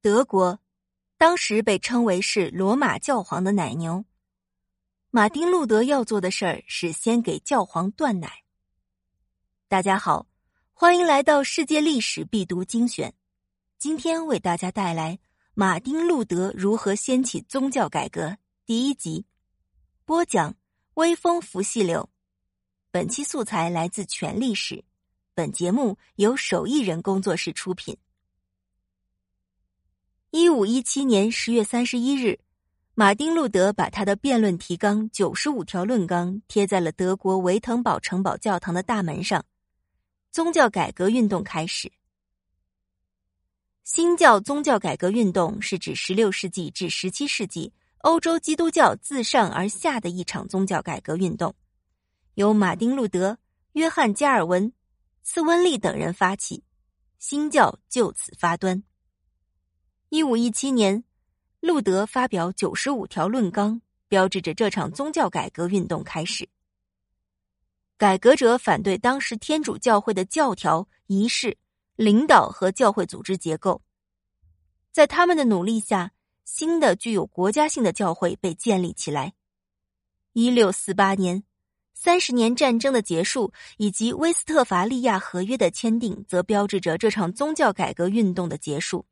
德国当时被称为是罗马教皇的奶牛。马丁·路德要做的事儿是先给教皇断奶。大家好，欢迎来到世界历史必读精选。今天为大家带来马丁·路德如何掀起宗教改革第一集。播讲：微风拂细柳。本期素材来自全历史。本节目由手艺人工作室出品。一五一七年十月三十一日，马丁·路德把他的辩论提纲《九十五条论纲》贴在了德国维滕堡城堡教堂的大门上。宗教改革运动开始。新教宗教改革运动是指十六世纪至十七世纪欧洲基督教自上而下的一场宗教改革运动，由马丁·路德、约翰·加尔文、斯温利等人发起，新教就此发端。一五一七年，路德发表九十五条论纲，标志着这场宗教改革运动开始。改革者反对当时天主教会的教条、仪式、领导和教会组织结构，在他们的努力下，新的具有国家性的教会被建立起来。一六四八年，三十年战争的结束以及威斯特伐利亚合约的签订，则标志着这场宗教改革运动的结束。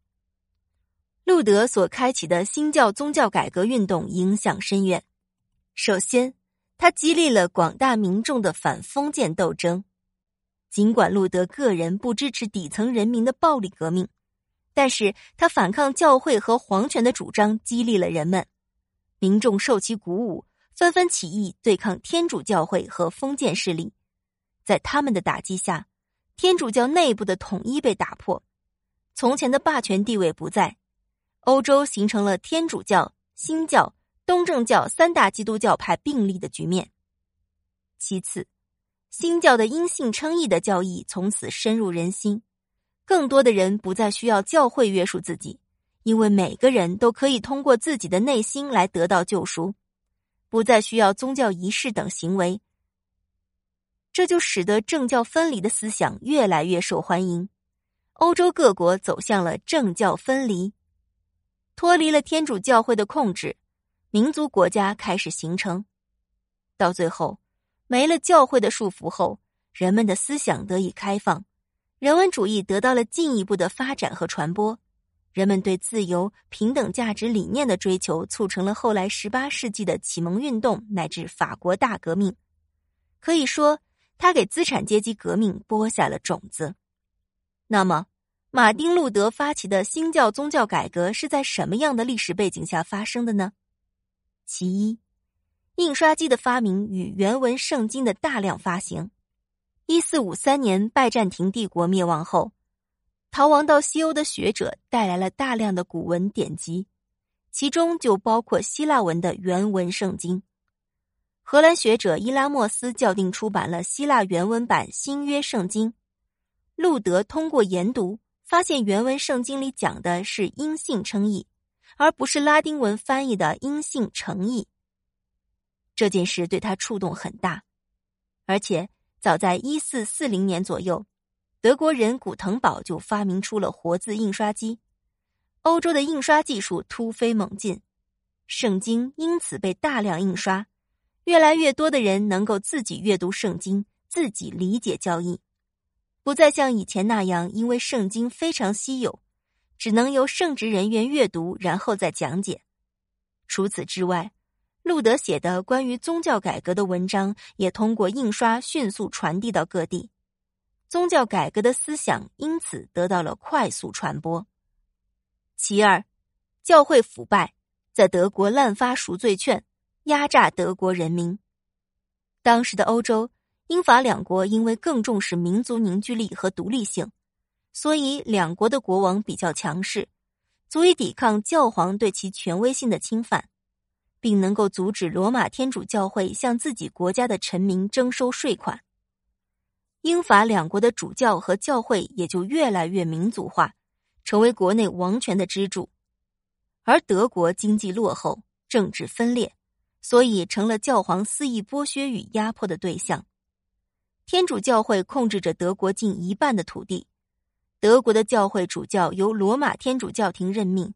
路德所开启的新教宗教改革运动影响深远。首先，他激励了广大民众的反封建斗争。尽管路德个人不支持底层人民的暴力革命，但是他反抗教会和皇权的主张激励了人们。民众受其鼓舞，纷纷起义对抗天主教会和封建势力。在他们的打击下，天主教内部的统一被打破，从前的霸权地位不在。欧洲形成了天主教、新教、东正教三大基督教派并立的局面。其次，新教的因信称义的教义从此深入人心，更多的人不再需要教会约束自己，因为每个人都可以通过自己的内心来得到救赎，不再需要宗教仪式等行为。这就使得政教分离的思想越来越受欢迎，欧洲各国走向了政教分离。脱离了天主教会的控制，民族国家开始形成。到最后，没了教会的束缚后，人们的思想得以开放，人文主义得到了进一步的发展和传播。人们对自由、平等价值理念的追求，促成了后来十八世纪的启蒙运动乃至法国大革命。可以说，他给资产阶级革命播下了种子。那么，马丁·路德发起的新教宗教改革是在什么样的历史背景下发生的呢？其一，印刷机的发明与原文圣经的大量发行。一四五三年，拜占庭帝国灭亡后，逃亡到西欧的学者带来了大量的古文典籍，其中就包括希腊文的原文圣经。荷兰学者伊拉莫斯校订出版了希腊原文版新约圣经。路德通过研读。发现原文圣经里讲的是因信称义，而不是拉丁文翻译的因信诚义。这件事对他触动很大，而且早在一四四零年左右，德国人古腾堡就发明出了活字印刷机，欧洲的印刷技术突飞猛进，圣经因此被大量印刷，越来越多的人能够自己阅读圣经，自己理解教义。不再像以前那样，因为圣经非常稀有，只能由圣职人员阅读，然后再讲解。除此之外，路德写的关于宗教改革的文章也通过印刷迅速传递到各地，宗教改革的思想因此得到了快速传播。其二，教会腐败，在德国滥发赎罪券，压榨德国人民。当时的欧洲。英法两国因为更重视民族凝聚力和独立性，所以两国的国王比较强势，足以抵抗教皇对其权威性的侵犯，并能够阻止罗马天主教会向自己国家的臣民征收税款。英法两国的主教和教会也就越来越民族化，成为国内王权的支柱。而德国经济落后，政治分裂，所以成了教皇肆意剥削与压迫的对象。天主教会控制着德国近一半的土地，德国的教会主教由罗马天主教廷任命，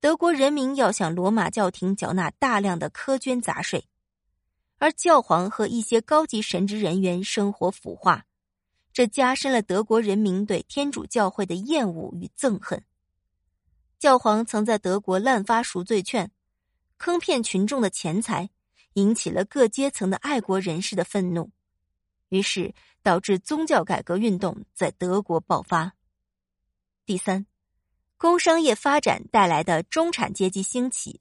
德国人民要向罗马教廷缴纳大量的苛捐杂税，而教皇和一些高级神职人员生活腐化，这加深了德国人民对天主教会的厌恶与憎恨。教皇曾在德国滥发赎罪券，坑骗群众的钱财，引起了各阶层的爱国人士的愤怒，于是导致宗教改革运动在德国爆发。第三，工商业发展带来的中产阶级兴起。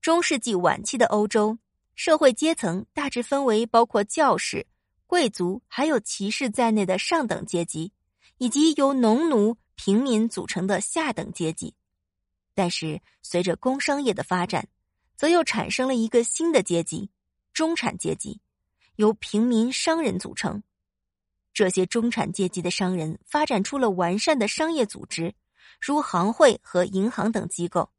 中世纪晚期的欧洲社会阶层大致分为包括教士、贵族还有骑士在内的上等阶级，以及由农奴。平民组成的下等阶级，但是随着工商业的发展，则又产生了一个新的阶级——中产阶级，由平民商人组成。这些中产阶级的商人发展出了完善的商业组织，如行会和银行等机构。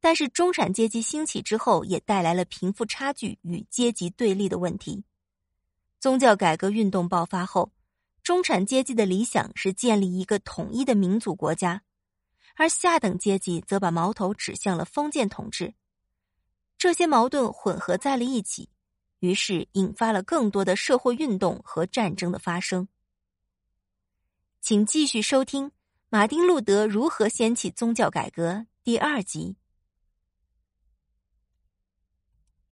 但是，中产阶级兴起之后，也带来了贫富差距与阶级对立的问题。宗教改革运动爆发后。中产阶级的理想是建立一个统一的民族国家，而下等阶级则把矛头指向了封建统治。这些矛盾混合在了一起，于是引发了更多的社会运动和战争的发生。请继续收听《马丁·路德如何掀起宗教改革》第二集。